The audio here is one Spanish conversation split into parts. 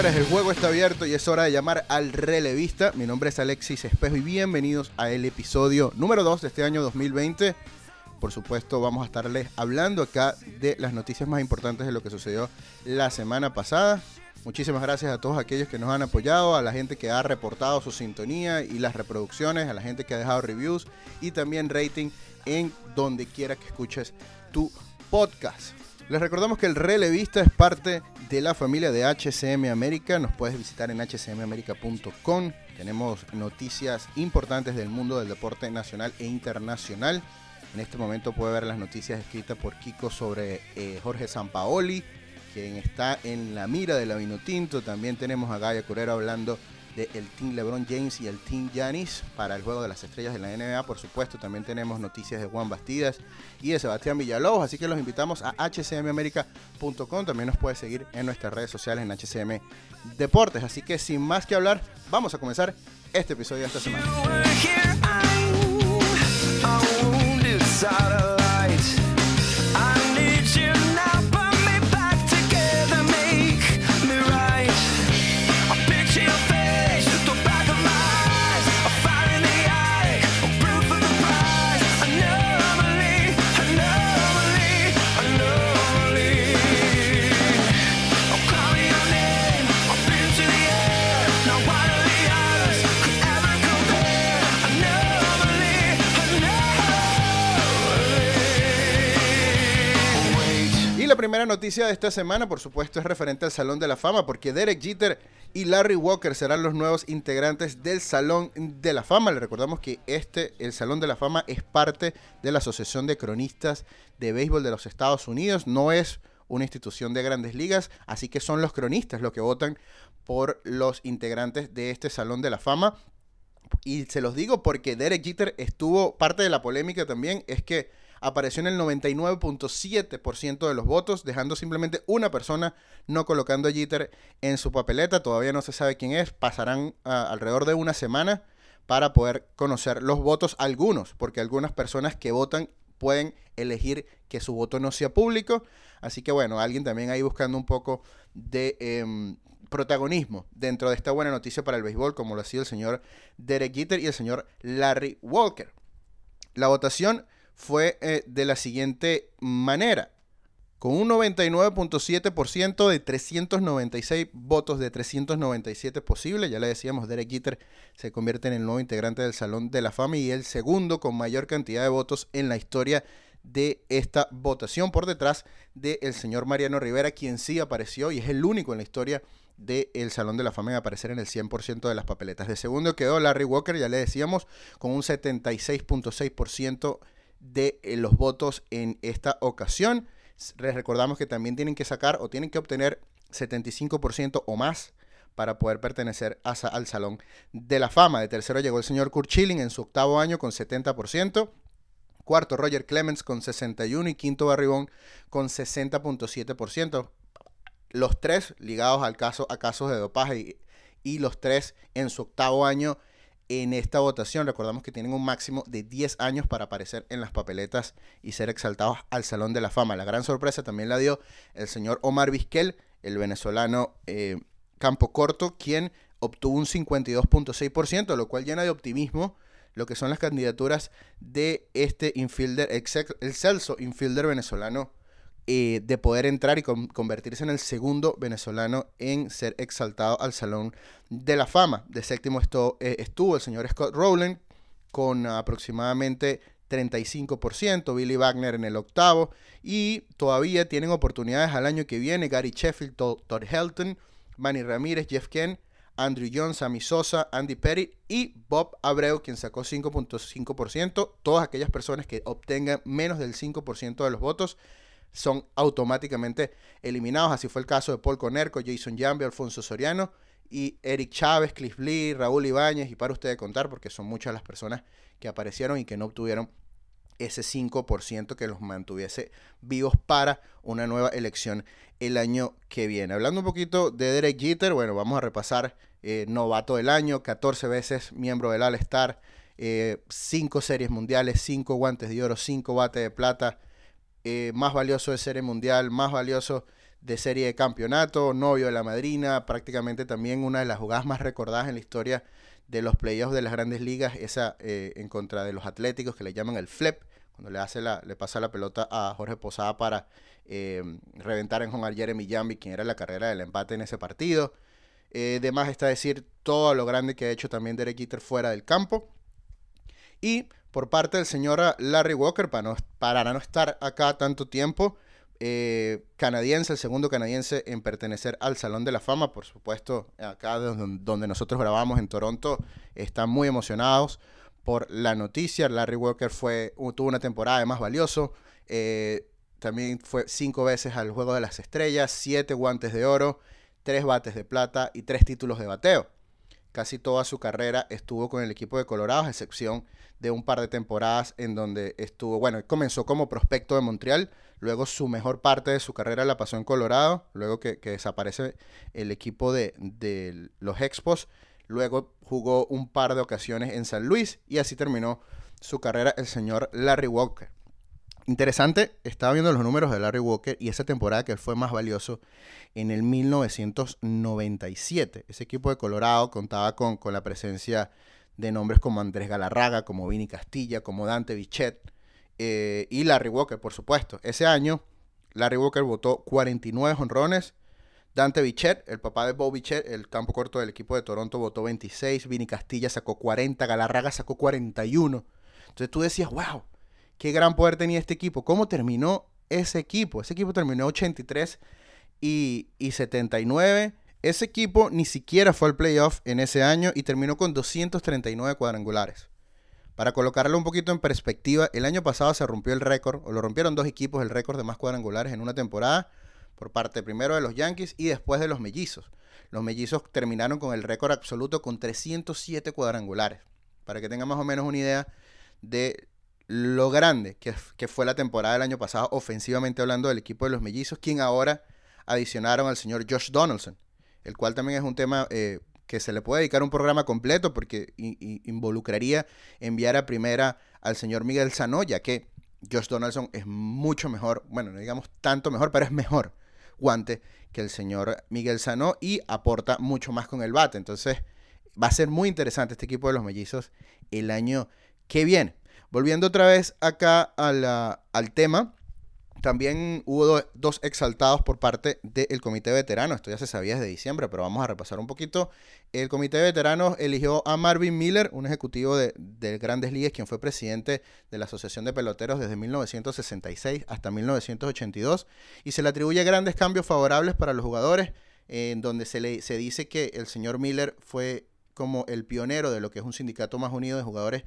Señores, el juego está abierto y es hora de llamar al relevista. Mi nombre es Alexis Espejo y bienvenidos a el episodio número 2 de este año 2020. Por supuesto, vamos a estarles hablando acá de las noticias más importantes de lo que sucedió la semana pasada. Muchísimas gracias a todos aquellos que nos han apoyado, a la gente que ha reportado su sintonía y las reproducciones, a la gente que ha dejado reviews y también rating en donde quiera que escuches tu podcast. Les recordamos que el Relevista es parte de la familia de HCM América. Nos puedes visitar en hcmamerica.com. Tenemos noticias importantes del mundo del deporte nacional e internacional. En este momento puede ver las noticias escritas por Kiko sobre eh, Jorge Sampaoli, quien está en la mira de la Vinotinto. También tenemos a Gaia Curero hablando del Team LeBron James y el Team Giannis para el Juego de las Estrellas de la NBA. Por supuesto, también tenemos noticias de Juan Bastidas y de Sebastián Villalobos. Así que los invitamos a hcmamerica.com. También nos puede seguir en nuestras redes sociales en HCM Deportes. Así que sin más que hablar, vamos a comenzar este episodio de esta semana. Primera noticia de esta semana, por supuesto, es referente al Salón de la Fama, porque Derek Jeter y Larry Walker serán los nuevos integrantes del Salón de la Fama. Le recordamos que este, el Salón de la Fama, es parte de la Asociación de Cronistas de Béisbol de los Estados Unidos. No es una institución de grandes ligas, así que son los cronistas los que votan por los integrantes de este Salón de la Fama. Y se los digo porque Derek Jeter estuvo, parte de la polémica también es que apareció en el 99.7% de los votos, dejando simplemente una persona no colocando a Jeter en su papeleta. Todavía no se sabe quién es. Pasarán ah, alrededor de una semana para poder conocer los votos algunos, porque algunas personas que votan pueden elegir que su voto no sea público. Así que bueno, alguien también ahí buscando un poco de em, protagonismo dentro de esta buena noticia para el béisbol, como lo ha sido el señor Derek Jeter y el señor Larry Walker. La votación fue eh, de la siguiente manera. Con un 99.7% de 396 votos de 397 posibles, ya le decíamos, Derek Jeter se convierte en el nuevo integrante del Salón de la Fama y el segundo con mayor cantidad de votos en la historia de esta votación por detrás del señor Mariano Rivera, quien sí apareció y es el único en la historia del Salón de la Fama en aparecer en el 100% de las papeletas. De segundo quedó Larry Walker, ya le decíamos, con un 76.6% de eh, los votos en esta ocasión. Les recordamos que también tienen que sacar o tienen que obtener 75% o más para poder pertenecer al Salón de la Fama. De tercero llegó el señor Kurt Schilling en su octavo año con 70%. Cuarto, Roger Clemens con 61 y quinto Barribón con 60.7%. Los tres ligados al caso, a casos de dopaje y, y los tres en su octavo año en esta votación. Recordamos que tienen un máximo de 10 años para aparecer en las papeletas y ser exaltados al Salón de la Fama. La gran sorpresa también la dio el señor Omar Vizquel, el venezolano eh, Campo Corto, quien obtuvo un 52.6%, lo cual llena de optimismo lo que son las candidaturas de este infielder, el Celso infielder venezolano eh, de poder entrar y convertirse en el segundo venezolano en ser exaltado al Salón de la Fama. De séptimo eh, estuvo el señor Scott Rowland con aproximadamente 35%, Billy Wagner en el octavo y todavía tienen oportunidades al año que viene Gary Sheffield, Todd Helton, Manny Ramírez, Jeff Ken, Andrew Jones, Sammy Sosa, Andy Perry y Bob Abreu, quien sacó 5.5%. Todas aquellas personas que obtengan menos del 5% de los votos son automáticamente eliminados. Así fue el caso de Paul Conerco, Jason Jambi, Alfonso Soriano y Eric Chávez, Cliff Lee, Raúl Ibáñez, y para ustedes contar, porque son muchas las personas que aparecieron y que no obtuvieron ese 5% que los mantuviese vivos para una nueva elección el año que viene. Hablando un poquito de Derek Jeter, bueno, vamos a repasar eh, novato del año, 14 veces miembro del All-Star, 5 eh, series mundiales, 5 guantes de oro, 5 bates de plata, eh, más valioso de Serie Mundial, más valioso de serie de campeonato, novio de la madrina, prácticamente también una de las jugadas más recordadas en la historia de los playoffs de las grandes ligas, esa eh, en contra de los Atléticos que le llaman el flip, cuando le, hace la, le pasa la pelota a Jorge Posada para eh, reventar en Juan Jeremy Jambi, quien era la carrera del empate en ese partido. Eh, de está decir todo lo grande que ha hecho también Derek Jeter fuera del campo. Y por parte del señor Larry Walker, para no, para no estar acá tanto tiempo, eh, canadiense, el segundo canadiense en pertenecer al Salón de la Fama. Por supuesto, acá donde, nosotros grabamos en Toronto, están muy emocionados por la noticia. Larry Walker fue, tuvo una temporada de más valioso. Eh, también fue cinco veces al Juego de las Estrellas, siete guantes de oro, tres bates de plata y tres títulos de bateo. Casi toda su carrera estuvo con el equipo de Colorado, a excepción de un par de temporadas en donde estuvo, bueno, comenzó como prospecto de Montreal, luego su mejor parte de su carrera la pasó en Colorado, luego que, desaparece el equipo de, de, los Expos, luego jugó un par de ocasiones en San Luis y así terminó su carrera el señor Larry Walker. Interesante, estaba viendo los números de Larry Walker y esa temporada que fue más valioso en el 1997. Ese equipo de Colorado contaba con, con la presencia de nombres como Andrés Galarraga, como Vini Castilla, como Dante Bichet eh, y Larry Walker, por supuesto. Ese año, Larry Walker votó 49 honrones. Dante Bichet, el papá de Bob Bichet, el campo corto del equipo de Toronto, votó 26. Vini Castilla sacó 40. Galarraga sacó 41. Entonces tú decías, wow, qué gran poder tenía este equipo. ¿Cómo terminó ese equipo? Ese equipo terminó 83 y, y 79 ese equipo ni siquiera fue al playoff en ese año y terminó con 239 cuadrangulares. Para colocarlo un poquito en perspectiva, el año pasado se rompió el récord, o lo rompieron dos equipos, el récord de más cuadrangulares en una temporada, por parte primero de los Yankees y después de los Mellizos. Los Mellizos terminaron con el récord absoluto con 307 cuadrangulares. Para que tengan más o menos una idea de lo grande que, fue la temporada del año pasado, ofensivamente hablando del equipo de los Mellizos, quien ahora adicionaron al señor Josh Donaldson el cual también es un tema eh, que se le puede dedicar un programa completo porque involucraría enviar a primera al señor Miguel Sano, ya que Josh Donaldson es mucho mejor, bueno, no digamos tanto mejor, pero es mejor guante que el señor Miguel Sano y aporta mucho más con el bate. Entonces, va a ser muy interesante este equipo de los mellizos el año que viene. Volviendo otra vez acá al tema, también hubo dos exaltados por parte del Comité de Veteranos. Esto ya se sabía desde diciembre, pero vamos a repasar un poquito. El Comité de Veteranos eligió a Marvin Miller, un ejecutivo de, Grandes Ligas, quien fue presidente de la Asociación de Peloteros desde 1966 hasta 1982, y se le atribuye grandes cambios favorables para los jugadores, en donde se, le, se dice que el señor Miller fue como el pionero de lo que es un sindicato más unido de jugadores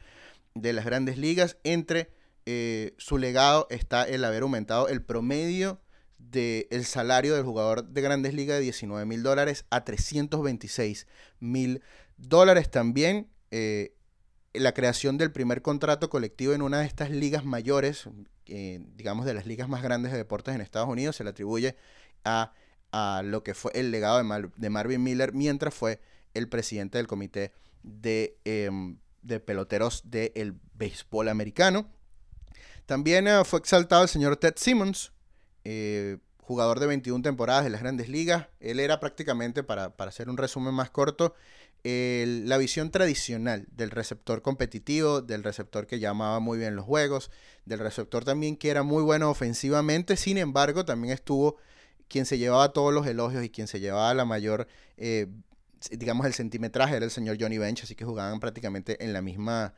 de las Grandes Ligas entre eh, su legado está el haber aumentado el promedio del salario del jugador de grandes ligas de 19 mil dólares a 326 mil dólares. También eh, la creación del primer contrato colectivo en una de estas ligas mayores, eh, digamos de las ligas más grandes de deportes en Estados Unidos, se le atribuye a, lo que fue el legado de, Marvin Miller mientras fue el presidente del comité de, em, de peloteros del béisbol americano. También eh, fue exaltado el señor Ted Simmons, eh, jugador de 21 temporadas de las grandes ligas. Él era prácticamente, para, hacer un resumen más corto, la visión tradicional del receptor competitivo, del receptor que llamaba muy bien los juegos, del receptor también que era muy bueno ofensivamente, sin embargo también estuvo quien se llevaba todos los elogios y quien se llevaba la mayor, eh, digamos, el centimetraje era el señor Johnny Bench, así que jugaban prácticamente en la misma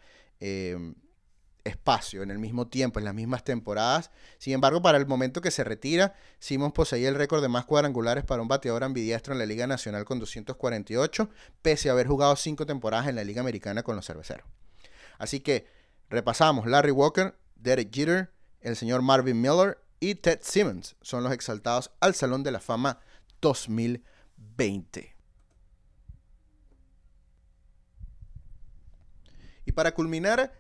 espacio, en el mismo tiempo, en las mismas temporadas. Sin embargo, para el momento que se retira, Simmons poseía el récord de más cuadrangulares para un bateador ambidiestro en la Liga Nacional con 248, pese a haber jugado cinco temporadas en la Liga Americana con los cerveceros. Así que repasamos, Larry Walker, Derek Jeter, el señor Marvin Miller y Ted Simmons son los exaltados al Salón de la Fama 2020. Para culminar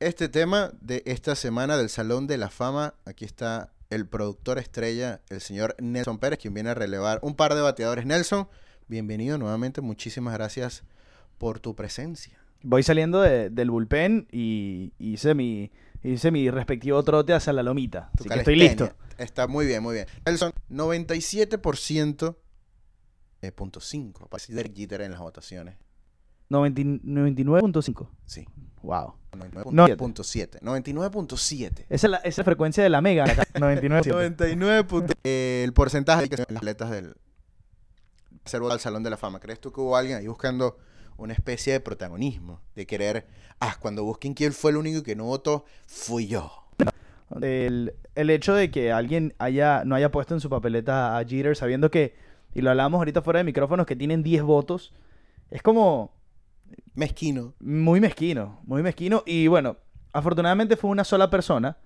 este tema de esta semana del Salón de la Fama. Aquí está el productor estrella, el señor Nelson Pérez, quien viene a relevar un par de bateadores. Nelson, bienvenido nuevamente. Muchísimas gracias por tu presencia. Voy saliendo del bullpen y hice mi, hice mi respectivo trote hacia la lomita. Tu Así que estoy listo. Está muy bien, muy bien. Nelson, 97% eh, punto 5. Aparece Derek Jeter en las votaciones. 90 99.5. Sí. Wow. 99.7. 99.7. Esa es esa es la frecuencia de la mega. acá. 99. 99. punto- Eh, el porcentaje que son las atletas del reservo al Salón de la Fama. ¿Crees tú que hubo alguien ahí buscando una especie de protagonismo? De querer, ah, cuando busquen quién fue el único que no votó, fui yo. El, el hecho de que alguien haya, no haya puesto en su papeleta a Jeter sabiendo que, y lo hablábamos ahorita fuera de micrófonos, que tienen 10 votos, es como Mezquino. muy mezquino, muy mezquino. Y bueno, afortunadamente fue una sola persona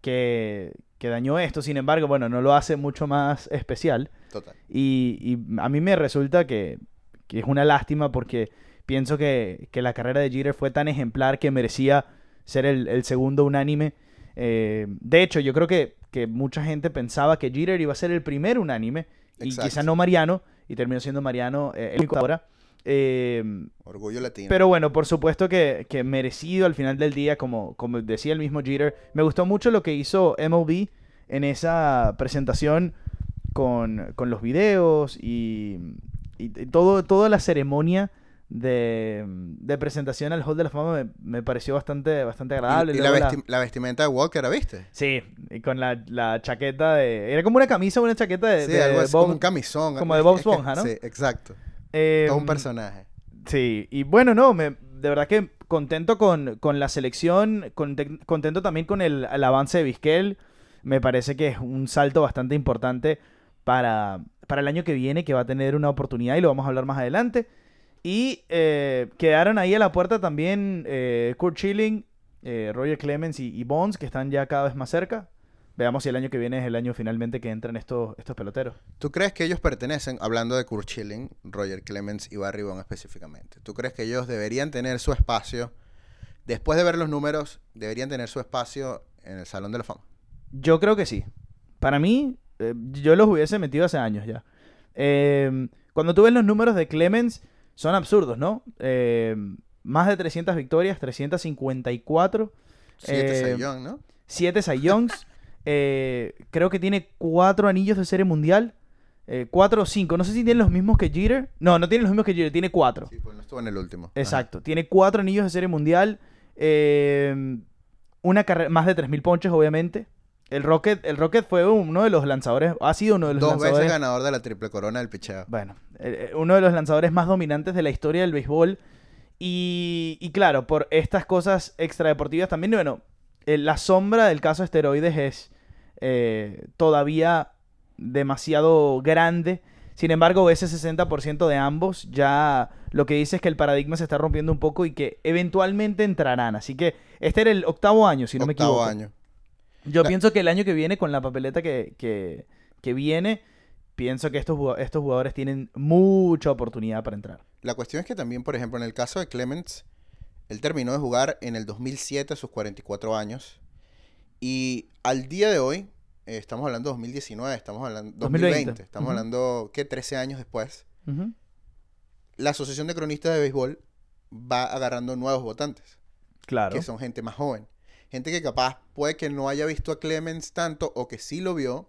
que, que dañó esto, sin embargo, bueno, no lo hace mucho más especial. Total. Y, y a mí me resulta que, que es una lástima porque pienso que, que la carrera de Jeter fue tan ejemplar que merecía ser el, el segundo unánime. Eh, de hecho, yo creo que, que mucha gente pensaba que Jeter iba a ser el primer unánime y quizá no Mariano, y terminó siendo Mariano eh, el único ahora. Eh, Orgullo latino. pero bueno, por supuesto que, que merecido al final del día, como, como decía el mismo Jeter. Me gustó mucho lo que hizo MLB en esa presentación con, con los videos y, todo, toda la ceremonia de, de presentación al Hall de la Fama me, me pareció bastante, bastante agradable. y, y la, vesti- la vestimenta de Walker, ¿la viste? Sí, y con la, la chaqueta de... Era como una camisa o una chaqueta de... Sí, de algo así Bob- como un camisón. como de. Bob Esponja, ¿no? Sí, exacto. Eh, Todo un personaje. Sí, y bueno, no, me, de verdad que contento con, con la selección, conte- contento también con el, el avance de Vizquel. Me parece que es un salto bastante importante para, para el año que viene, que va a tener una oportunidad y lo vamos a hablar más adelante. Y eh, quedaron ahí a la puerta también eh, Kurt Schilling, eh, Roger Clemens y, y Bonds, que están ya cada vez más cerca. Veamos si el año que viene es el año finalmente que entran estos, estos peloteros. ¿Tú crees que ellos pertenecen, hablando de Kurt Schilling, Roger Clemens y Barry Bonds específicamente, ¿tú crees que ellos deberían tener su espacio, después de ver los números, deberían tener su espacio en el Salón de la Fama? Yo creo que sí. Para mí, eh, yo los hubiese metido hace años ya. Eh, cuando tú ves los números de Clemens, son absurdos, ¿no? Eh, más de 300 victorias, 354, Siete Eh, Cy Young, ¿no? 7 Cy Youngs. eh, creo que tiene 4 anillos de serie mundial. 4 o 5. No sé si tiene los mismos que Jeter. No, no tiene los mismos que Jeter, tiene 4. Sí, pues no estuvo en el último. Ajá. Exacto. Tiene cuatro anillos de serie mundial. eh, una carrera, más de 3.000 ponches, obviamente. El Rocket, el Rocket fue uno de los lanzadores, ha sido uno de los Dos lanzadores. veces ganador de la triple corona del picheo. Bueno, eh, eh, uno de los lanzadores más dominantes de la historia del béisbol. Y, y claro, por estas cosas extradeportivas también, bueno, eh, la sombra del caso esteroides es eh, todavía demasiado grande. Sin embargo, ese 60% de ambos ya lo que dice es que el paradigma se está rompiendo un poco y que eventualmente entrarán. Así que este era el octavo año, si no me Octavo equivoco. año. Yo La- pienso que el año que viene, con la papeleta que, que, que viene, pienso que estos, estos jugadores tienen mucha oportunidad para entrar. La cuestión es que también, por ejemplo, en el caso de Clemens, él terminó de jugar en el 2007 a sus 44 años. Y al día de hoy, eh, estamos hablando de 2019, estamos hablando 2020, 2020, estamos hablando, ¿qué? 13 años después. Ujú. La Asociación de Cronistas de Béisbol va agarrando nuevos votantes, Claro. que son gente más joven. Gente que capaz puede que no haya visto a Clemens tanto o que sí lo vio,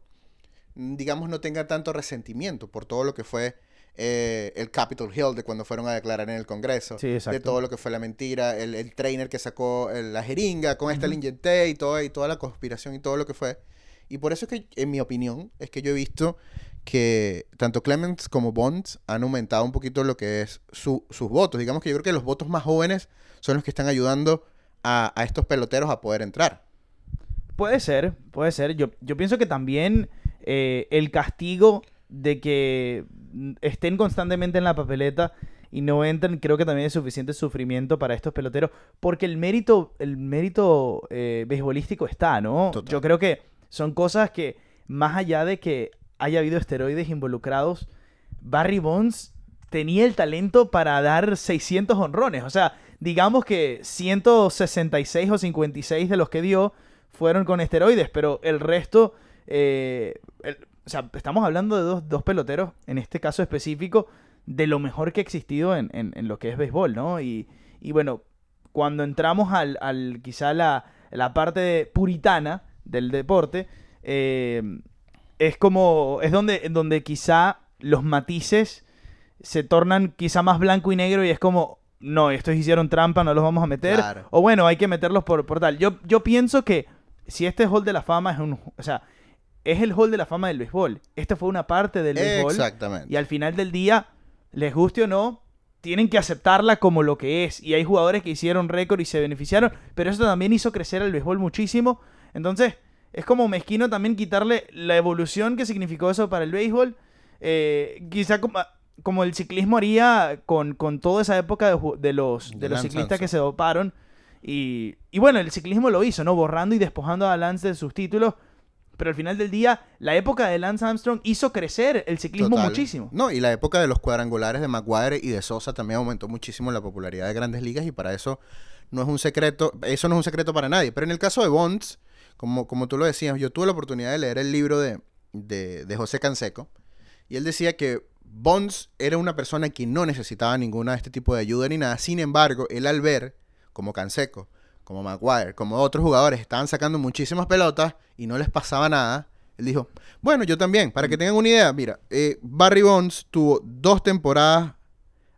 digamos, no tenga tanto resentimiento por todo lo que fue eh, el Capitol Hill de cuando fueron a declarar en el Congreso. Sí, de todo lo que fue la mentira, el, el trainer que sacó el- la jeringa, con esta Ujú. le inyecté y, todo, y toda la conspiración y todo lo que fue. Y por eso es que, en mi opinión, es que yo he visto que tanto Clemens como Bonds han aumentado un poquito lo que es su- sus votos. Digamos que yo creo que los votos más jóvenes son los que están ayudando a, a estos peloteros a poder entrar. Puede ser, puede ser. Yo, yo pienso que también eh, el castigo de que estén constantemente en la papeleta y no entren, creo que también es suficiente sufrimiento para estos peloteros, porque el mérito, el mérito eh, beisbolístico está, ¿no? Total. Yo creo que son cosas que, más allá de que haya habido esteroides involucrados, Barry Bonds tenía el talento para dar 600 honrones. O sea, digamos que 166 o 56 de los que dio fueron con esteroides, pero el resto, eh, o sea, estamos hablando de dos, dos peloteros, en este caso específico, de lo mejor que ha existido en, en- en lo que es béisbol, ¿no? Y, y bueno, cuando entramos al, al quizá la, la parte puritana del deporte, eh, es como, es donde, donde quizá los matices se tornan quizá más blanco y negro y es como, no, estos hicieron trampa, no los vamos a meter. Claro. O bueno, hay que meterlos por, por tal. Yo, yo pienso que si este Hall de la Fama es un... O sea, es el Hall de la Fama del béisbol. Esta fue una parte del béisbol. Exactamente. Y al final del día, les guste o no, tienen que aceptarla como lo que es. Y hay jugadores que hicieron récord y se beneficiaron, pero eso también hizo crecer el béisbol muchísimo. Entonces, es como mezquino también quitarle la evolución que significó eso para el béisbol. Eh, quizá como, como el ciclismo haría con, con toda esa época de, los, de De los ciclistas que se doparon. Y, y bueno, el ciclismo lo hizo, ¿no? Borrando y despojando a Lance de sus títulos. Pero al final del día, la época de Lance Armstrong hizo crecer el ciclismo Total. muchísimo. No, y la época de los cuadrangulares de Maguire y de Sosa también aumentó muchísimo la popularidad de grandes ligas y para eso no es un secreto, eso no es un secreto para nadie. Pero en el caso de Bonds, como, como tú lo decías, yo tuve la oportunidad de leer el libro de, de, de José Canseco y él decía que Bonds era una persona que no necesitaba ninguna de este tipo de ayuda ni nada. Sin embargo, él al ver, como Canseco, como Maguire, como otros jugadores estaban sacando muchísimas pelotas y no les pasaba nada, él dijo, bueno, yo también, para que tengan una idea, mira, eh, Barry Bonds tuvo dos temporadas,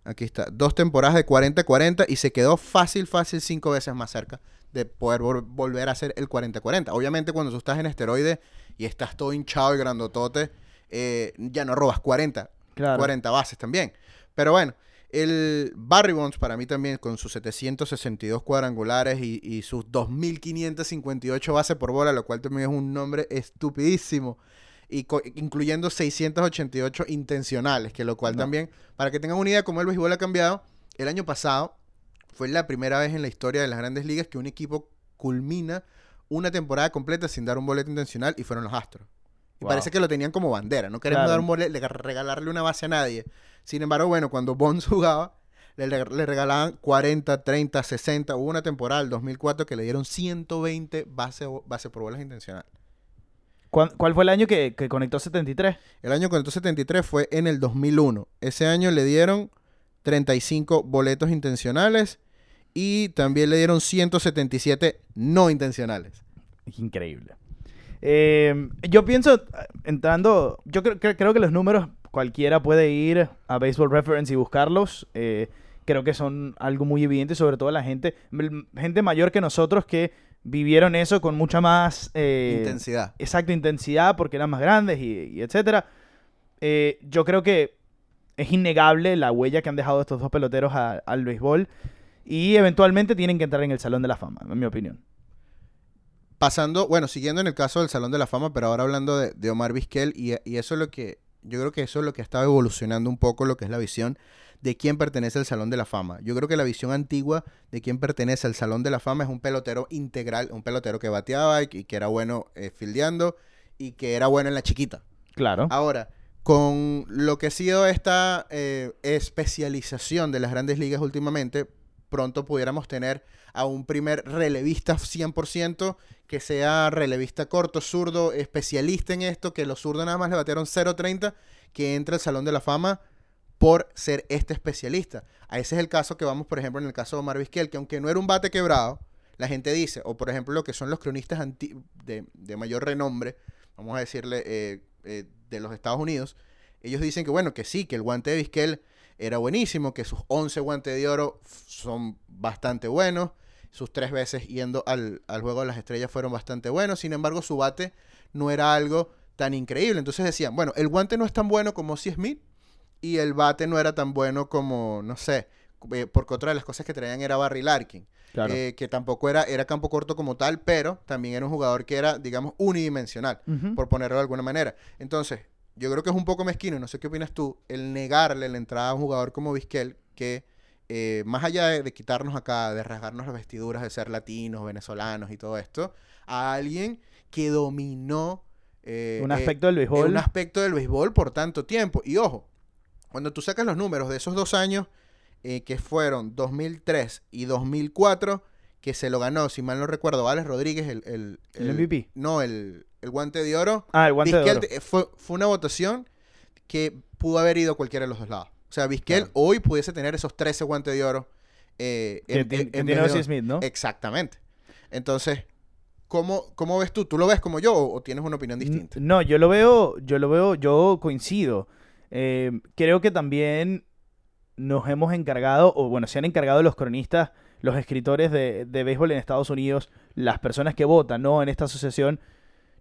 aquí está, dos temporadas de 40-40 y se quedó fácil, fácil cinco veces más cerca de poder vol- volver a hacer el 40-40. Obviamente cuando tú estás en esteroide y estás todo hinchado y grandotote, eh, ya no robas 40, Claro. 40 bases también. Pero bueno, el Barry Bonds para mí también con sus 762 cuadrangulares y, y sus 2.558 bases por bola, lo cual también es un nombre estupidísimo. Y incluyendo 688 intencionales, que lo cual No. también, para que tengan una idea cómo el béisbol ha cambiado, el año pasado fue la primera vez en la historia de las grandes ligas que un equipo culmina una temporada completa sin dar un boleto intencional y fueron los Astros. Y Wow. parece que lo tenían como bandera. No queremos Claro. dar un boleto, regalarle una base a nadie. Sin embargo, bueno, cuando Bonds jugaba, le, reg- le regalaban 40, 30, 60. Hubo una temporada, el 2004, que le dieron 120 bases base por bolas intencionales. ¿Cuál, cuál fue el año que, que conectó 73? El año 473 fue en el 2001. Ese año le dieron 35 boletos intencionales y también le dieron 177 no intencionales. Increíble. Eh, yo pienso, entrando, yo creo, creo- creo que los números cualquiera puede ir a Baseball Reference y buscarlos. Eh, creo que son algo muy evidente, sobre todo la gente, gente mayor que nosotros que vivieron eso con mucha más eh, Intensidad. exacto intensidad porque eran más grandes y, y etcétera. Eh, yo creo que es innegable la huella que han dejado estos dos peloteros a- al béisbol y eventualmente tienen que entrar en el Salón de la Fama, en mi opinión. pasando, bueno, siguiendo en el caso del Salón de la Fama, pero ahora hablando de, de Omar Vizquel, y, y eso es lo que, yo creo que eso es lo que ha estado evolucionando un poco lo que es la visión de quién pertenece al Salón de la Fama. Yo creo que la visión antigua de quién pertenece al Salón de la Fama es un pelotero integral, un pelotero que bateaba y, que- y que era bueno eh, fildeando y que era bueno en la chiquita. Claro. Ahora, con lo que ha sido esta eh, especialización de las grandes ligas últimamente, pronto pudiéramos tener a un primer relevista 100% que sea relevista corto, zurdo, especialista en esto, que los zurdos nada más le batearon 0.30, que entra al Salón de la Fama por ser este especialista. A ese es el caso que vamos, por ejemplo, en el caso de Omar Vizquel, que aunque no era un bate quebrado, la gente dice, o por ejemplo lo que son los cronistas de, de mayor renombre, vamos a decirle, eh, eh, de los Estados Unidos, ellos dicen que bueno, que sí, que el guante de Vizquel era buenísimo, que sus 11 guantes de oro son bastante buenos, sus tres veces yendo al, al Juego de las Estrellas fueron bastante buenos, sin embargo su bate no era algo tan increíble. Entonces decían, bueno, el guante no es tan bueno como si Smith y el bate no era tan bueno como, no sé, eh, porque otra de las cosas que traían era Barry Larkin, Claro. eh, que tampoco era, era campo corto como tal, pero también era un jugador que era, digamos, unidimensional por ponerlo de alguna manera. Entonces, yo creo que es un poco mezquino, no sé qué opinas tú, el negarle la entrada a un jugador como Vizquel, que eh, más allá de, de quitarnos acá, de rasgarnos las vestiduras de ser latinos, venezolanos y todo esto, a alguien que dominó eh, un eh, aspecto del béisbol. un aspecto del béisbol por tanto tiempo. Y ojo, cuando tú sacas los números de esos dos años, que fueron 2003 y 2004, que se lo ganó, si mal no recuerdo, Alex Rodríguez, el... El, ¿El MVP? No, el, el guante de oro. Ah, el guante de oro. te- fue, fue una votación que pudo haber ido cualquiera de los dos lados. O sea, Vizquel Claro. hoy pudiese tener esos 13 guantes de oro. eh, Que, en- en- que en tiene de Smith, ¿no? Exactamente. Entonces, ¿Cómo, ¿Cómo ves tú? ¿Tú lo ves como yo o, o tienes una opinión distinta? No, yo lo veo, yo lo veo, yo coincido. Eh, creo que también nos hemos encargado, o bueno, se han encargado los cronistas, los escritores de, de béisbol en Estados Unidos, las personas que votan, ¿no? En esta asociación.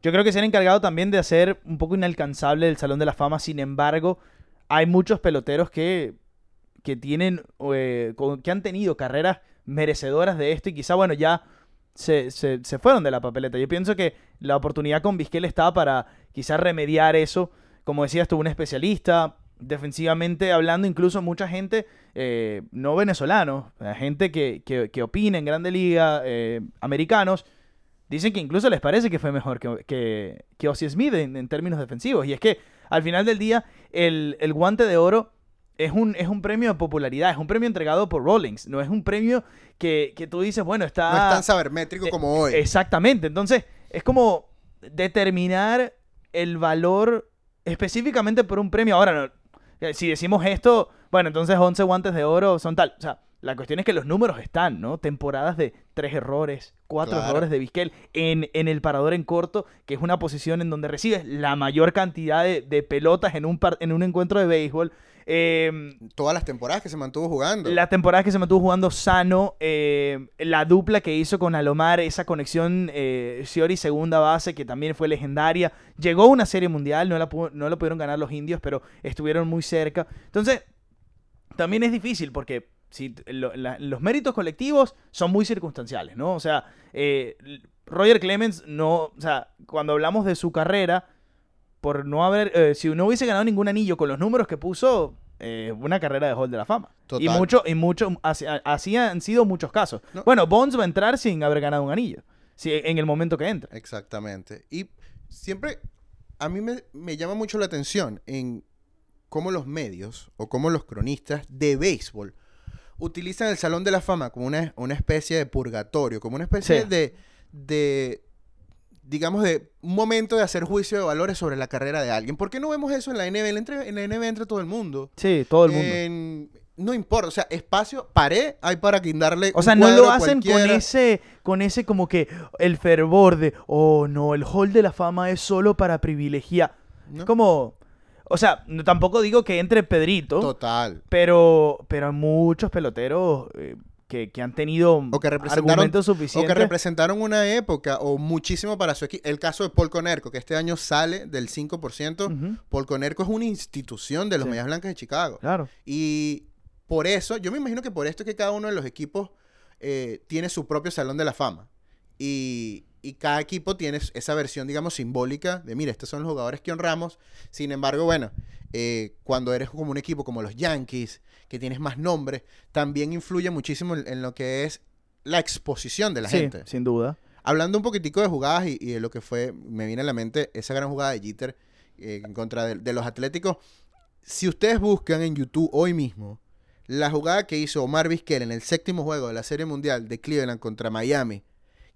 Yo creo que se han encargado también de hacer un poco inalcanzable el Salón de la Fama. Sin embargo, hay muchos peloteros que, que tienen, eh, que han tenido carreras merecedoras de esto y quizá, bueno, ya se, se- se fueron de la papeleta. Yo pienso que la oportunidad con Vizquel está para quizá remediar eso. Como decías tú, un especialista, defensivamente hablando, incluso mucha gente eh, no venezolanos, eh, gente que, que, que opina en Grande Liga, americanos, dicen que incluso les parece que fue mejor que, que, que Ozzie Smith en, en términos defensivos. Y es que al final del día, el, el guante de oro es un, es un premio de popularidad, es un premio entregado por Rawlings, no es un premio que, que tú dices, bueno, está... no es tan sabermétrico eh, como hoy. Exactamente. Entonces, es como determinar el valor específicamente por un premio. Ahora, no, eh, si decimos esto, bueno, entonces 11 guantes de oro son tal. O sea, la cuestión es que los números están, ¿no? Temporadas de tres errores, cuatro Claro. errores de Vizquel en, en el parador en corto, que es una posición en donde recibes la mayor cantidad de, de pelotas en un, par- en un encuentro de béisbol. Eh, Todas las temporadas que se mantuvo jugando. la temporada que se mantuvo jugando sano, eh, la dupla que hizo con Alomar, esa conexión eh, Sciori segunda base que también fue legendaria. Llegó una serie mundial, no la, no la pudieron ganar los indios, pero estuvieron muy cerca. Entonces, también es difícil porque si t- lo- la- los méritos colectivos son muy circunstanciales, ¿no? O sea, eh, Roger Clemens no, o sea, cuando hablamos de su carrera, por no haber, eh, si no hubiese ganado ningún anillo con los números que puso, eh, una carrera de Hall de la Fama. Y mucho, y mucho, así, así han sido muchos casos. No. Bueno, Bonds va a entrar sin haber ganado un anillo. Si, en el momento que entra. Exactamente. Y siempre a mí me, me llama mucho la atención en cómo los medios o cómo los cronistas de béisbol utilizan el Salón de la Fama como una, una especie de purgatorio, como una especie Sí. de, de, digamos, de un momento de hacer juicio de valores sobre la carrera de alguien. ¿Por qué no vemos eso en la NBA? Entre- en la NBA entra todo el mundo. Sí, todo el mundo. En- no importa, o sea, espacio, pared, hay para guindarle. O un sea, no lo hacen con ese, con ese como que el fervor de, oh no, el hall de la fama es solo para privilegiar. ¿no? Como, o sea, no- tampoco digo que entre Pedrito, Total. pero, pero hay muchos peloteros eh, que, que han tenido O que representaron- argumentos O suficientes. que representaron una época o muchísimo para su equipo. El caso de Paul Conerco, que este año sale del 5%. Ujú, Paul Conerco es una institución de los Sí. Medias Blancas de Chicago. Claro. Y por eso, yo me imagino que por esto es que cada uno de los equipos eh, tiene su propio Salón de la Fama. Y, y cada equipo tiene esa versión, digamos, simbólica de, mira, estos son los jugadores que honramos. Sin embargo, bueno, eh, cuando eres como un equipo como los Yankees, que tienes más nombres, también influye muchísimo en, en lo que es la exposición de la Sí, gente. sin duda. Hablando un poquitico de jugadas y, y de lo que fue, me viene a la mente esa gran jugada de Jeter eh, en contra de, de los Atléticos. Si ustedes buscan en YouTube hoy mismo la jugada que hizo Omar Vizquel en el séptimo juego de la Serie Mundial de Cleveland contra Miami,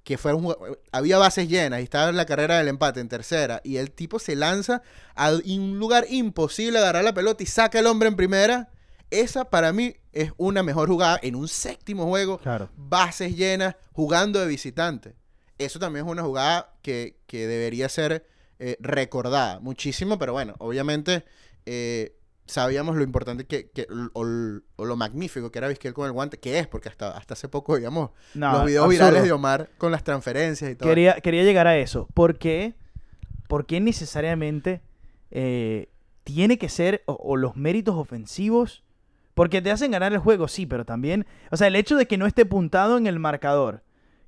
que fue un jug- había bases llenas y estaba en la carrera del empate en tercera, y el tipo se lanza a un lugar imposible agarrar la pelota y saca el hombre en primera. Esa para mí es una mejor jugada en un séptimo juego Claro. bases llenas, jugando de visitante. Eso también es una jugada que, que debería ser eh, recordada muchísimo, pero bueno, obviamente eh, sabíamos lo importante que, que- o, o lo magnífico que era Vizquel con el guante, que es, porque hasta, hasta hace poco No, los videos absurdo. virales de Omar con las transferencias y todo. Quería, quería llegar a eso. ¿Por qué? ¿Por qué necesariamente eh, tiene que ser o, o los méritos ofensivos? Porque te hacen ganar el juego, sí, pero también, o sea, el hecho de que no esté puntado en el marcador,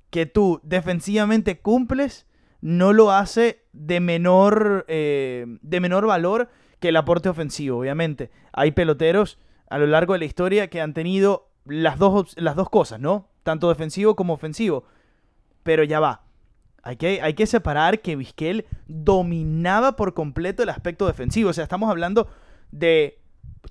que tú defensivamente cumples, no lo hace de menor, eh, de menor valor que el aporte ofensivo, obviamente. Hay peloteros a lo largo de la historia que han tenido las dos, las dos cosas, ¿no? Tanto defensivo como ofensivo. Pero ya va. Hay que, hay que separar que Vizquel dominaba por completo el aspecto defensivo. O sea, estamos hablando de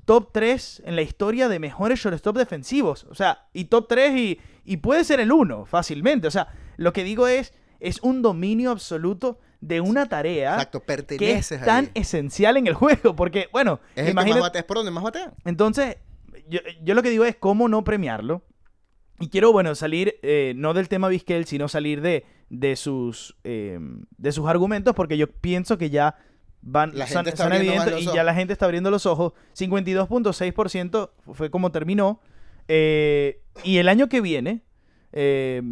top 3 en la historia de mejores shortstop defensivos. O sea, y top 3 y, y puede ser el 1 fácilmente. O sea, lo que digo es, es un dominio absoluto de una tarea Exacto, que es tan ahí. esencial en el juego. Porque, bueno, Es imagínate- más batea, es por donde más batea. entonces, yo, yo lo que digo es cómo no premiarlo. Y quiero, bueno, salir eh, no del tema Vizquel, sino salir de, de sus, eh, de sus argumentos porque yo pienso que ya van, La son, son evidentes y ya la gente está abriendo los ojos. 52.6% fue como terminó. Eh, y el año que viene eh,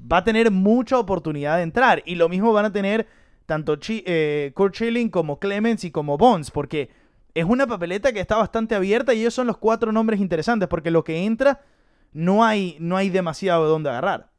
va a tener mucha oportunidad de entrar. Y lo mismo van a tener tanto Chi- eh, Kurt Schilling como Clemens y como Bonds, porque es una papeleta que está bastante abierta y ellos son los cuatro nombres interesantes, porque lo que entra no hay, no hay demasiado de dónde agarrar.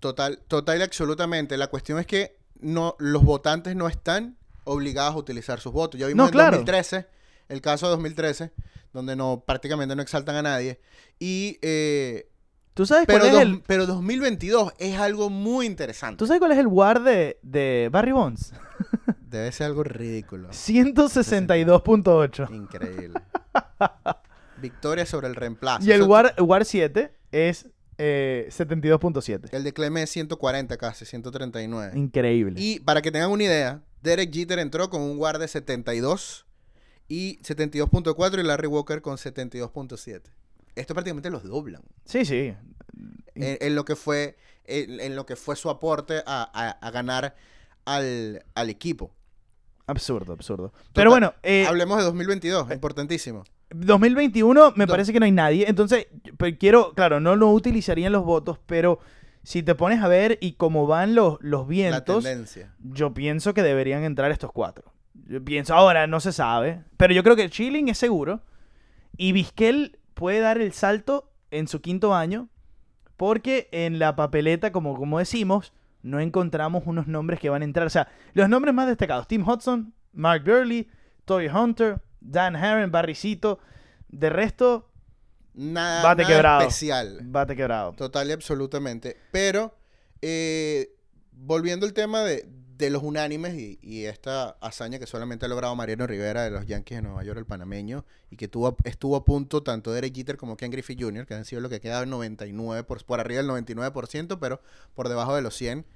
Total, total y absolutamente. La cuestión es que no, los votantes no están obligados a utilizar sus votos. Ya vimos No, en claro. 2013, el caso de 2013, donde no prácticamente no exaltan a nadie. Y, eh, ¿Tú sabes, pero, cuál es dos- el, pero 2022 es algo muy interesante. ¿Tú sabes cuál es el WAR de, de Barry Bonds? Debe ser algo ridículo. 162.8. Increíble. Victoria sobre el reemplazo. Y el WAR, WAR 7 es eh, 72.7. El de Clemens es 140 casi, 139. Increíble. Y para que tengan una idea, Derek Jeter entró con un guard de 72 y 72.4 y Larry Walker con 72.7. Esto prácticamente los doblan Sí, sí. en, en lo que fue en, en lo que fue su aporte a, a- a ganar al, al equipo. Absurdo, absurdo. Total. Pero bueno, eh, Hablemos de 2022, importantísimo. 2021 me parece que no hay nadie. Entonces, quiero, claro, no lo utilizarían los votos, pero si te pones a ver y cómo van los, los La vientos, tendencia. yo pienso que deberían entrar estos cuatro. Yo pienso, ahora no se sabe, pero yo creo que Chilling es seguro y Vizquel puede dar el salto en su quinto año porque en la papeleta, como, como decimos, no encontramos unos nombres que van a entrar. O sea, los nombres más destacados, Tim Hudson, Mark Burley, Tory Hunter, Dan Herron, Barricito. De resto, Nada, Bate nada quebrado. especial. bate quebrado. Total y absolutamente. Pero, eh, volviendo al tema de, de los unánimes y, y esta hazaña que solamente ha logrado Mariano Rivera de los Yankees de Nueva York, el panameño, y que tuvo, estuvo a punto tanto Derek Jeter como Ken Griffey Jr., que han sido lo que queda en 99, por, por arriba del 99%, pero por debajo de los 100.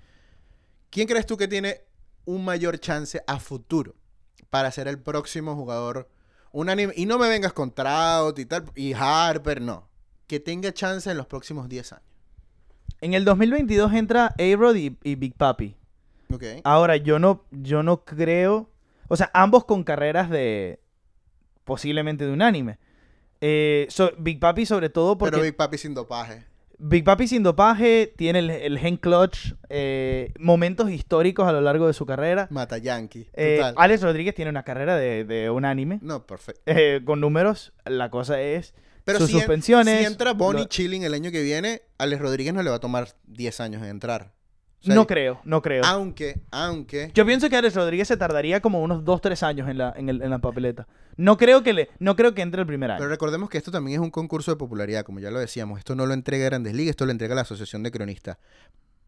¿Quién crees tú que tiene un mayor chance a futuro para ser el próximo jugador unánime? Y no me vengas con Trout y tal, y Harper, no. Que tenga chance en los próximos 10 años. En el 2022 entra A-Rod y, y Big Papi. Ahora, yo no, yo no creo. O sea, ambos con carreras de. posiblemente de unánime. Eh, so- Big Papi, sobre todo, porque. Pero Big Papi sin dopaje. Big Papi sin dopaje tiene el, el gen clutch, eh, momentos históricos a lo largo de su carrera. Mata Yankee. Eh. Alex Rodríguez tiene una carrera de, de unánime. No, perfecto. eh, con números, la cosa es Pero sus si, en- suspensiones. si entra Bonnie lo- Chilling el año que viene, Alex Rodríguez no le va a tomar 10 años en entrar. O sea, no creo, no creo. Aunque, aunque. Yo pienso que Alex Rodríguez se tardaría como unos 2-3 años en la, en, el- en la papeleta. No creo que le, no creo que entre el primer año. Pero recordemos que esto también es un concurso de popularidad, como ya lo decíamos. Esto no lo entrega Grandes Ligas, esto lo entrega la Asociación de Cronistas.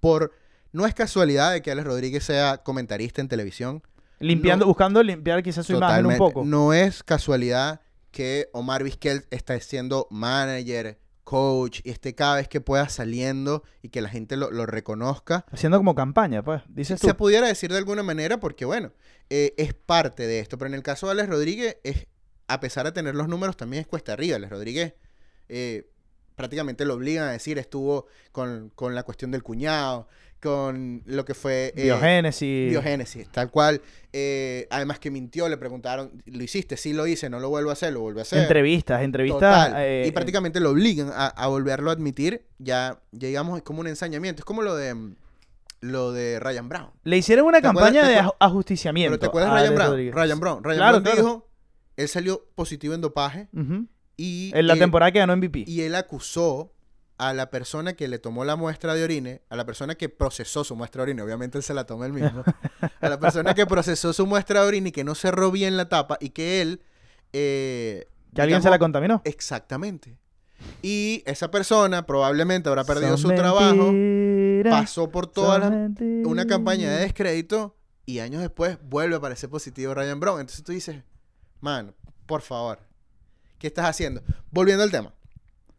Por. No es casualidad de que Alex Rodríguez sea comentarista en televisión. Limpiando, no- buscando limpiar quizás su imagen un poco. No es casualidad que Omar Vizquel está siendo manager, coach, y esté cada vez que pueda saliendo y que la gente lo, lo reconozca. Haciendo como campaña, pues. Dices tú. Se pudiera decir de alguna manera porque, bueno, eh, es parte de esto. Pero en el caso de Alex Rodríguez, es, a pesar de tener los números, también es cuesta arriba. Alex Rodríguez eh, prácticamente lo obligan a decir, estuvo con, con la cuestión del cuñado, con lo que fue... eh, Biogénesis. Biogénesis, tal cual. Eh, además que mintió, le preguntaron, ¿lo hiciste? Sí lo hice, no lo vuelvo a hacer, lo vuelvo a hacer. Entrevistas, entrevistas. Eh, y prácticamente lo obligan a, a volverlo a admitir. Ya, ya digamos, es como un ensañamiento. Es como lo de mm, lo de Ryan Brown. Le hicieron una ¿Te acuerdas- campaña de ajusticiamiento. Pero ¿te acuerdas a de Ryan Brown? Rodríguez. Ryan Brown. Ryan Claro, Brown claro. dijo, él salió positivo en dopaje y, En la temporada que ganó MVP. y él acusó a la persona que le tomó la muestra de orine, a la persona que procesó su muestra de orine, obviamente él se la toma él mismo, a la persona que procesó su muestra de orine y que no cerró bien la tapa y que él... eh, que alguien se la contaminó. Exactamente. Y esa persona probablemente habrá perdido Son su trabajo, pasó por toda la- una campaña de descrédito y años después vuelve a aparecer positivo Ryan Brown. Entonces tú dices, man, por favor, ¿qué estás haciendo? Volviendo al tema.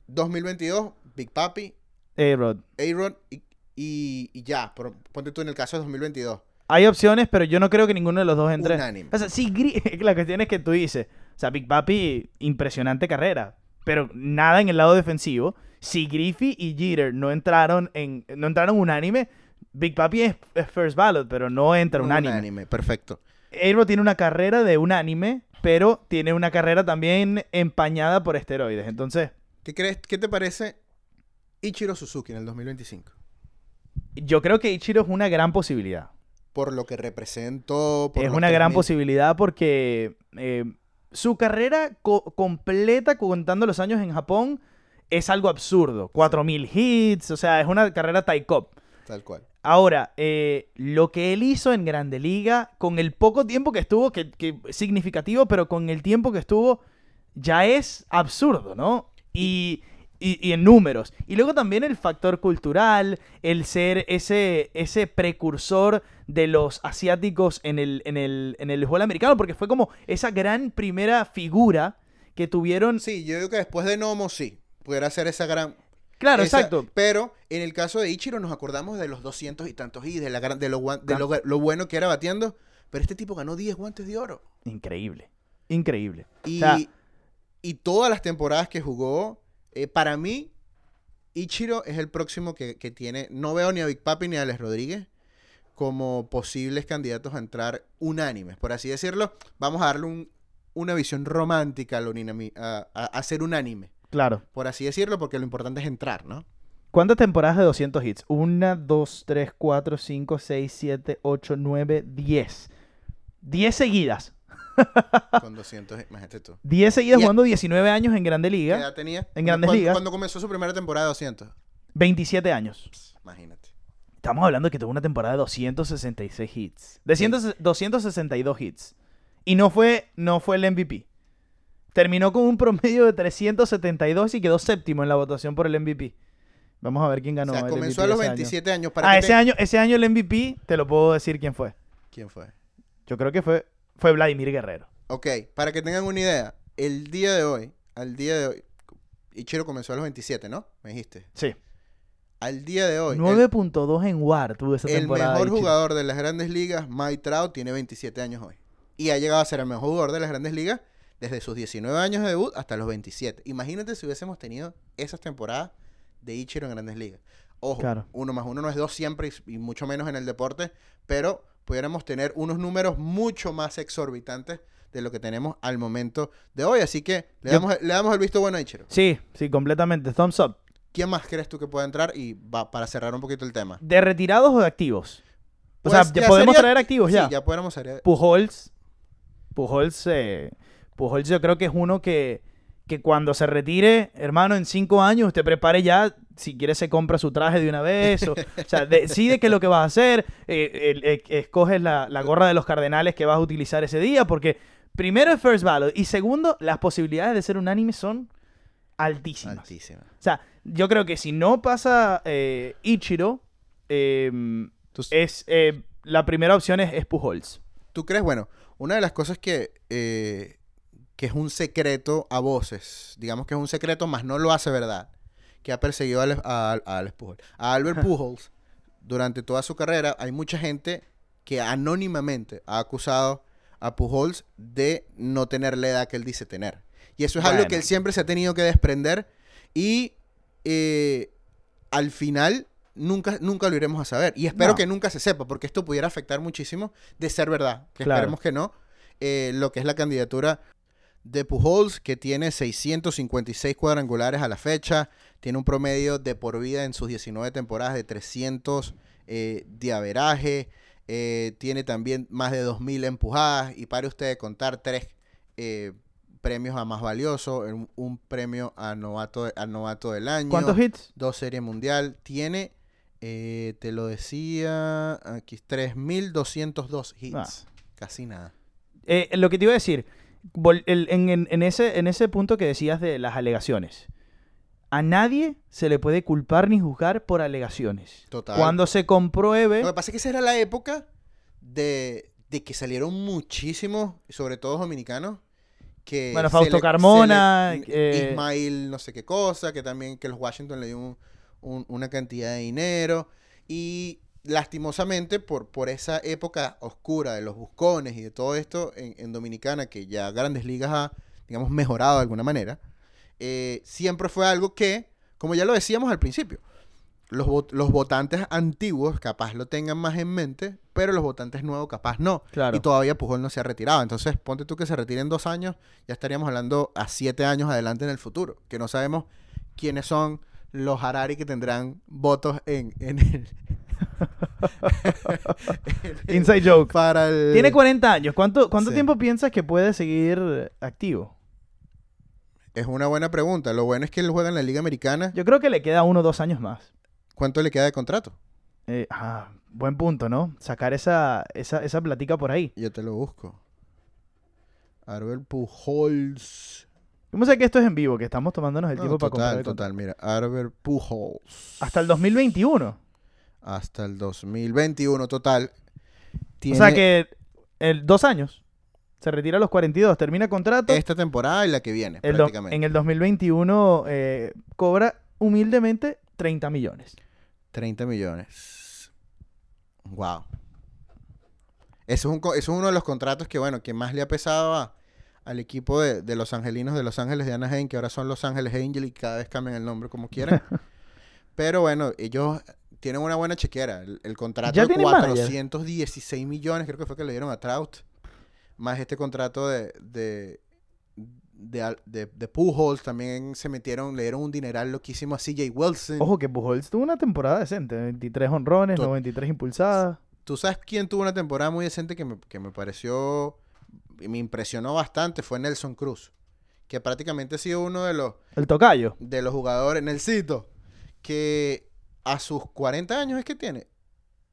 2022, Big Papi, A-Rod. A-Rod y, y- y ya, pero ponte tú en el caso de 2022. Hay opciones, pero yo no creo que ninguno de los dos entre. Unánime. O sea, sí, la cuestión es que tú dices, o sea, Big Papi, impresionante carrera. pero nada en el lado defensivo. Si Griffey y Jeter no entraron en no entraron unánime, Big Papi es, es first ballot, pero no entra unánime. Unánime, perfecto. Aero tiene una carrera de unánime, pero tiene una carrera también empañada por esteroides. Entonces, ¿Qué crees? ¿Qué te parece Ichiro Suzuki en el 2025? yo creo que Ichiro es una gran posibilidad. Por lo que representó. por es una gran 3000. posibilidad porque eh, su carrera co- completa, contando los años en Japón, es algo absurdo. 4000 hits, o sea, es una carrera Taikop. Tal cual. Ahora, eh, lo que él hizo en Grande Liga, con el poco tiempo que estuvo, que, que significativo, pero con el tiempo que estuvo, ya es absurdo, ¿no? Y, y- y en números. Y luego también el factor cultural, el ser ese, ese precursor de los asiáticos en el, en, el, en el béisbol americano, porque fue como esa gran primera figura que tuvieron. Sí, yo digo que después de Nomo, sí. Pudiera ser esa gran. Claro, esa- exacto. Pero en el caso de Ichiro nos acordamos de los 200 y tantos y de, la, gran- de, lo, de lo, lo bueno que era batiendo. Pero este tipo ganó 10 guantes de oro. Increíble. Increíble. Y, O sea, y todas las temporadas que jugó, eh, para mí, Ichiro es el próximo que, que tiene. No veo ni a Big Papi ni a Alex Rodríguez como posibles candidatos a entrar unánimes, por así decirlo. Vamos a darle un- una visión romántica a, lo a, a- a ser unánime, claro. por así decirlo, porque lo importante es entrar, ¿no? ¿Cuántas temporadas de 200 hits? Una, dos, tres, cuatro, cinco, seis, siete, ocho, nueve, diez. Diez seguidas. Con 200, imagínate tú. Diez seguidas Y- jugando 19 años en Grande ¿Qué Liga. edad tenía? En Grandes cuando, Ligas. Cuando comenzó su primera temporada de 200. 27 años. Imagínate. Estamos hablando de que tuvo una temporada de 266 hits. De 100 262 hits. Y no fue, no fue el MVP. Terminó con un promedio de 372 y quedó séptimo en la votación por el MVP. Vamos a ver quién ganó. o sea, el comenzó MVP a los ese año. 27 años. Para Ah, ese te- año, ese año el MVP, te lo puedo decir quién fue. ¿Quién fue? Yo creo que fue, fue Vladimir Guerrero. Ok, para que tengan una idea, el día de hoy, al día de hoy, Ichiro comenzó a los 27, ¿no? Me dijiste. Sí. Al día de hoy, el- 9.2 en WAR tuvo esa el, temporada. mejor Ichiro. jugador de las grandes ligas, Mike Trout, tiene 27 años hoy. Y ha llegado a ser el mejor jugador de las grandes ligas desde sus 19 años de debut hasta los 27. Imagínate si hubiésemos tenido esas temporadas de Ichiro en grandes ligas. Ojo, Claro. uno más uno no es dos siempre y, y mucho menos en el deporte, pero pudiéramos tener unos números mucho más exorbitantes de lo que tenemos al momento de hoy. Así que le Yo- damos, le damos el visto bueno a Ichiro. Sí, sí, completamente. Thumbs up. ¿Quién más crees tú que puede entrar? Y va para cerrar un poquito el tema. ¿De retirados o de activos? O Pues, sea, ya ya podemos sería- traer activos Sí, ya. ya podemos hacer. Pujols. Pujols, eh, Pujols yo creo que es uno que, que cuando se retire, hermano, en cinco años, usted prepare ya, si quiere se compra su traje de una vez, o, o sea, decide qué es lo que vas a hacer, eh, eh, escoges la, la gorra de los cardenales que vas a utilizar ese día, porque primero es first ballot y segundo, las posibilidades de ser unánime son altísimas. Altísima. O sea, yo creo que si no pasa eh, Ichiro, eh, ¿Tú, es, eh, la primera opción es, es Pujols. tú crees? Bueno, una de las cosas que, que es un secreto a voces, digamos que es un secreto, más no lo hace verdad, que ha perseguido a, a, a Alex Pujols. A Albert Pujols, durante toda su carrera, hay mucha gente que anónimamente ha acusado a Pujols de no tener la edad que él dice tener. Y eso es algo que él siempre se ha tenido que desprender y eh, al final nunca, nunca lo iremos a saber. Y espero No. que nunca se sepa, porque esto pudiera afectar muchísimo de ser verdad. Que Claro. esperemos que no. eh, lo que es la candidatura de Pujols, que tiene 656 cuadrangulares a la fecha, tiene un promedio de por vida en sus 19 temporadas de 300 eh, de averaje, eh, tiene también más de 2.000 empujadas y para usted contar tres eh, premios a más valioso, un, un premio a novato, al novato del año, ¿Cuántos hits? dos series mundial, tiene, eh, te lo decía, aquí 3.202 hits, Ah. casi nada. Lo que te iba a decir, en ese, en ese punto que decías de las alegaciones, a nadie se le puede culpar ni juzgar por alegaciones. Total. Cuando se compruebe, Lo que pasa es que esa era la época de, de que salieron muchísimos, sobre todo dominicanos, que... Bueno, Fausto le- Carmona, le- eh, Ismail no sé qué cosa, que también que los Washington le dio un- un- una cantidad de dinero. Y lastimosamente, por, por esa época oscura de los buscones y de todo esto en, en Dominicana, que ya Grandes Ligas ha, digamos, mejorado de alguna manera, eh, siempre fue algo que, como ya lo decíamos al principio, los, vot- los votantes antiguos capaz lo tengan más en mente, pero los votantes nuevos capaz no. Claro. Y todavía Pujol no se ha retirado. Entonces, ponte tú que se retire en dos años, ya estaríamos hablando a siete años adelante en el futuro, que no sabemos quiénes son los Harari que tendrán votos en, en el... Inside joke. para el... Tiene 40 años. ¿Cuánto, cuánto Sí. tiempo piensas que puede seguir activo? Es una buena pregunta. Lo bueno es que él juega en la Liga Americana. Yo creo que le queda uno o dos años más. ¿Cuánto le queda de contrato? Eh, ah, buen punto, ¿no? Sacar esa, esa, esa platica por ahí. Yo te lo busco. Arbel Pujols. ¿Cómo sé que esto es en vivo? Que estamos tomándonos el No, tiempo para comprar total, total. Mira, Arbel Pujols. Hasta el 2021. Hasta el 2021, total. O sea que el, dos años. Se retira a los 42, termina contrato. Esta temporada y la que viene, El prácticamente. en el 2021 eh, cobra humildemente 30 millones. 30 millones. Wow. Ese es, un, ese es uno de los contratos que, bueno, que más le ha pesado a- al equipo de, de los angelinos de Los Ángeles de Anaheim, que ahora son Los Ángeles Angels y cada vez cambian el nombre como quieran. Pero bueno, ellos tienen una buena chequera. El, el contrato ¿Ya de tienen manager? 416 millones, creo que fue que le dieron a Trout. Más este contrato de, de, de, de- de Pujols. También se metieron, le dieron un dineral loquísimo a CJ Wilson. Ojo que Pujols tuvo una temporada decente. 23 honrones, To- 93 impulsadas. ¿Tú sabes quién tuvo una temporada muy decente que me, que me pareció, y me impresionó bastante? Fue Nelson Cruz, que prácticamente ha sido uno de los, El tocayo. de los jugadores, Nelsito, que a sus 40 años es que tiene,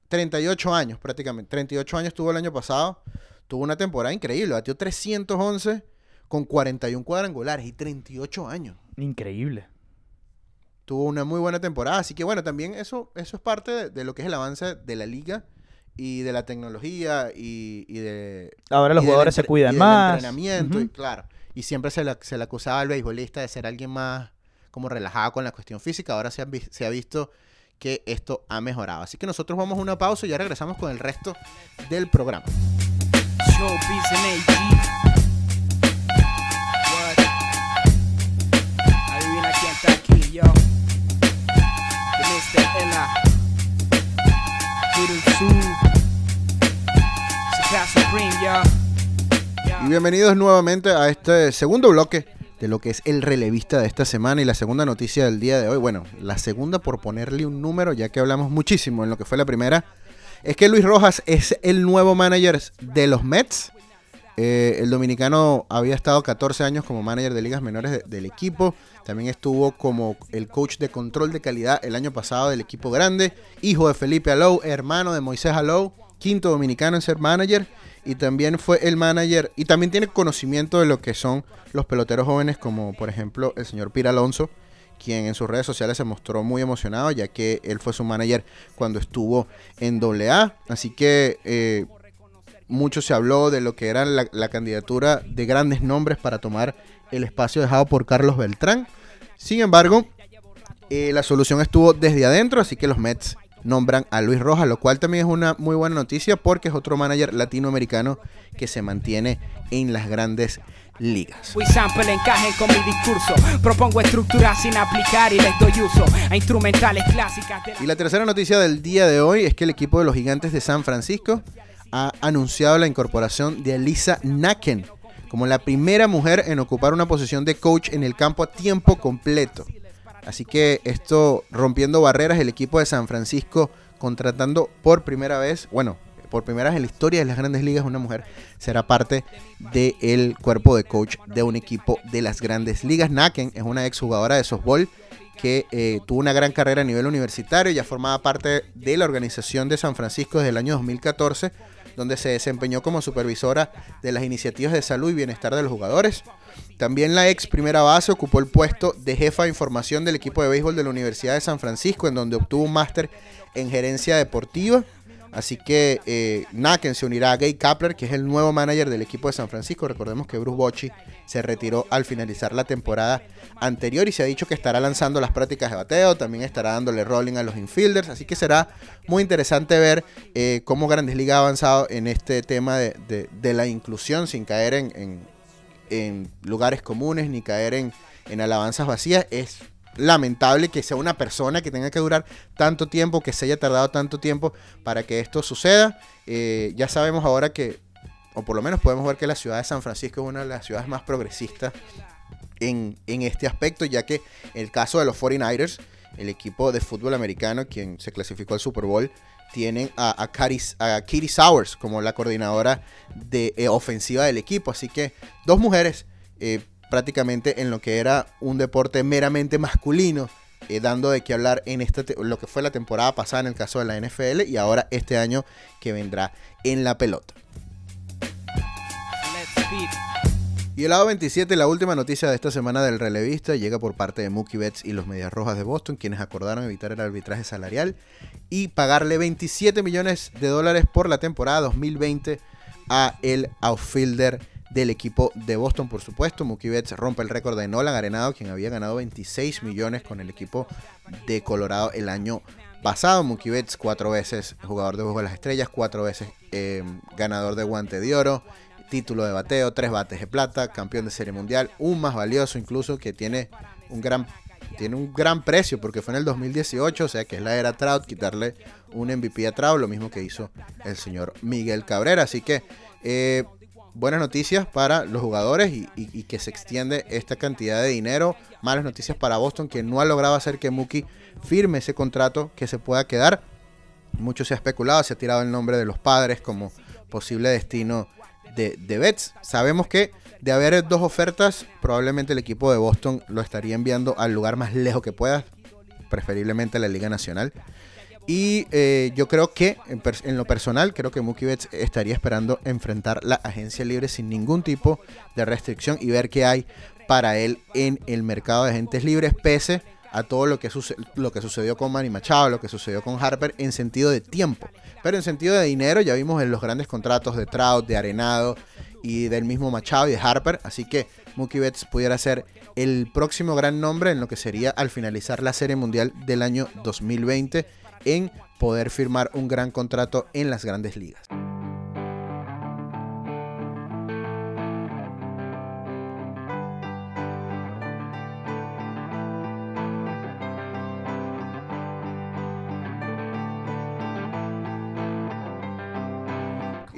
38 años prácticamente, 38 años tuvo el año pasado, tuvo una temporada increíble, batió 311 con 41 cuadrangulares y 38 años. Increíble. tuvo una muy buena temporada. Así que bueno, también eso, eso es parte de, de lo que es el avance de la liga y de la tecnología y, y de... Ahora los jugadores se cuidan y del más. entrenamiento, y claro. Y siempre se le, se le acusaba al beisbolista de ser alguien más como relajado con la cuestión física. Ahora se, vis- se ha visto que esto ha mejorado. Así que nosotros vamos a una pausa y ya regresamos con el resto del programa. Showbiz and. What? Adivina quién. Y bienvenidos nuevamente a este segundo bloque de lo que es el relevista de esta semana y la segunda noticia del día de hoy. Bueno, la segunda por ponerle un número, ya que hablamos muchísimo en lo que fue la primera, es que Luis Rojas es el nuevo manager de los Mets. Eh, el dominicano había estado 14 años como manager de ligas menores de- del equipo. También estuvo como el coach de control de calidad el año pasado del equipo grande. Hijo de Felipe Alou, hermano de Moisés Alou, quinto dominicano en ser manager. Y también fue el manager y también tiene conocimiento de lo que son los peloteros jóvenes como por ejemplo el señor Pira Alonso, quien en sus redes sociales se mostró muy emocionado ya que él fue su manager cuando estuvo en AA. Así que eh, mucho se habló de lo que era la, candidatura de grandes nombres para tomar el espacio dejado por Carlos Beltrán. Sin embargo, eh, la solución estuvo desde adentro, así que los Mets nombran a Luis Rojas, lo cual también es una muy buena noticia porque es otro manager latinoamericano que se mantiene en las grandes ligas. Fui sample encajen con mi discurso. Propongo estructuras sin aplicar y les doy uso a instrumentales clásicas de la Y la tercera noticia del día de hoy es que el equipo de los gigantes de San Francisco ha anunciado la incorporación de Elisa Naken como la primera mujer en ocupar una posición de coach en el campo a tiempo completo. Así que esto rompiendo barreras, el equipo de San Francisco contratando por primera vez, bueno, por primera vez en la historia de las grandes ligas, una mujer será parte del cuerpo de coach de un equipo de las grandes ligas. Naken es una exjugadora de softball que eh, tuvo una gran carrera a nivel universitario, ya formaba parte de la organización de San Francisco desde el año 2014, donde se desempeñó como supervisora de las iniciativas de salud y bienestar de los jugadores. También la ex primera base ocupó el puesto de jefa de información del equipo de béisbol de la Universidad de San Francisco, en donde obtuvo un máster en gerencia deportiva. Así que eh, Naken se unirá a Gay Kapler, que es el nuevo manager del equipo de San Francisco. Recordemos que Bruce Bochy se retiró al finalizar la temporada anterior y se ha dicho que estará lanzando las prácticas de bateo, también estará dándole rolling a los infielders. Así que será muy interesante ver eh, cómo Grandes Ligas ha avanzado en este tema de, de- la inclusión sin caer en, en- en lugares comunes ni caer en, en alabanzas vacías. Es lamentable que sea una persona que tenga que durar tanto tiempo, que se haya tardado tanto tiempo para que esto suceda. Eh, ya sabemos ahora que, o por lo menos podemos ver que la ciudad de San Francisco es una de las ciudades más progresistas en, en este aspecto, ya que el caso de los 49ers, el equipo de fútbol americano, quien se clasificó al Super Bowl, tienen a, a, Kitty Sowers como la coordinadora de eh, ofensiva del equipo. Así que dos mujeres eh, prácticamente en lo que era un deporte meramente masculino, eh, dando de qué hablar en esta lo que fue la temporada pasada en el caso de la NFL y ahora este año que vendrá en la pelota. Y el lado 27, la última noticia de esta semana del relevista, llega por parte de Mookie Betts y los Medias Rojas de Boston, quienes acordaron evitar el arbitraje salarial y pagarle 27 millones de dólares por la temporada 2020 a el outfielder del equipo de Boston, por supuesto. Mookie Betts rompe el récord de Nolan Arenado, quien había ganado 26 millones con el equipo de Colorado el año pasado. Mookie Betts, cuatro veces jugador de Juego de las Estrellas, cuatro veces eh, ganador de Guante de Oro título de bateo, tres bates de plata, campeón de serie mundial, un más valioso incluso que tiene un gran tiene un gran precio porque fue en el 2018, o sea que es la era Trout, quitarle un MVP a Trout, lo mismo que hizo el señor Miguel Cabrera. Así que eh, buenas noticias para los jugadores y, que se extiende esta cantidad de dinero. Malas noticias para Boston que no ha logrado hacer que Mookie firme ese contrato que se pueda quedar. Mucho se ha especulado, se ha tirado el nombre de los padres como posible destino de, de Betts. Sabemos que de haber dos ofertas, probablemente el equipo de Boston lo estaría enviando al lugar más lejos que pueda, preferiblemente la Liga Nacional. Y eh, yo creo que, en, lo personal, creo que Mookie Betts estaría esperando enfrentar la agencia libre sin ningún tipo de restricción y ver qué hay para él en el mercado de agentes libres, pese a todo lo que, sucedió con Manny Machado, lo que sucedió con Harper en sentido de tiempo. Pero en sentido de dinero ya vimos en los grandes contratos de Trout, de Arenado y del mismo Machado y de Harper. Así que Mookie Betts pudiera ser el próximo gran nombre en lo que sería al finalizar la Serie Mundial del año 2020 en poder firmar un gran contrato en las grandes ligas.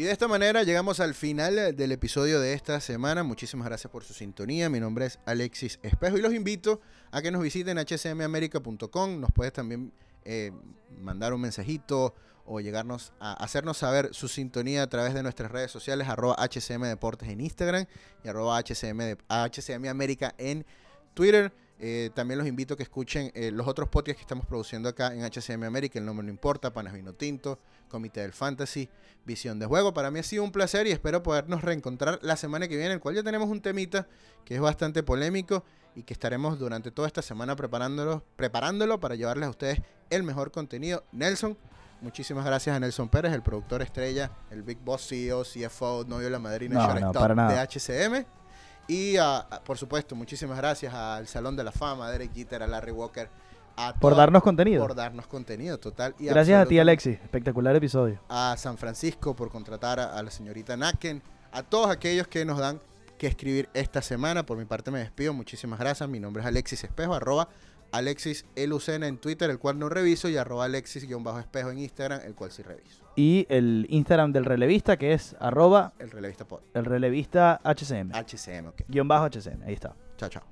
Y de esta manera llegamos al final del episodio de esta semana. Muchísimas gracias por su sintonía. Mi nombre es Alexis Espejo y los invito a que nos visiten hcmamerica.com. Nos puedes también eh, mandar un mensajito o llegarnos a hacernos saber su sintonía a través de nuestras redes sociales, arroba HCM Deportes en Instagram y arroba HCM, América en Twitter. Eh, también los invito a que escuchen eh, los otros podcasts que estamos produciendo acá en HCM América, El Nombre No Importa, Panas Vino Tinto, Comité del Fantasy, Visión de Juego. Para mí ha sido un placer y espero podernos reencontrar la semana que viene, el cual ya tenemos un temita que es bastante polémico y que estaremos durante toda esta semana preparándolo, preparándolo para llevarles a ustedes el mejor contenido. Nelson, muchísimas gracias a Nelson Pérez, el productor estrella, el Big Boss CEO, CFO, novio de la madrina de HCM. Y por supuesto, muchísimas gracias al Salón de la Fama, a Derek Jeter, a Larry Walker. por darnos contenido. Por darnos contenido, total. Y gracias a ti, Alexis. Espectacular episodio. A San Francisco por contratar a, la señorita Naken. A todos aquellos que nos dan que escribir esta semana. Por mi parte me despido, muchísimas gracias. Mi nombre es Alexis Espejo, arroba Alexis Elucena en Twitter, el cual no reviso, y arroba Alexis-espejo en Instagram, el cual sí reviso. Y el Instagram del relevista, que es arroba... El relevista pod. HCM. HCM, ok. Guión bajo HCM, ahí está. Chao, chao.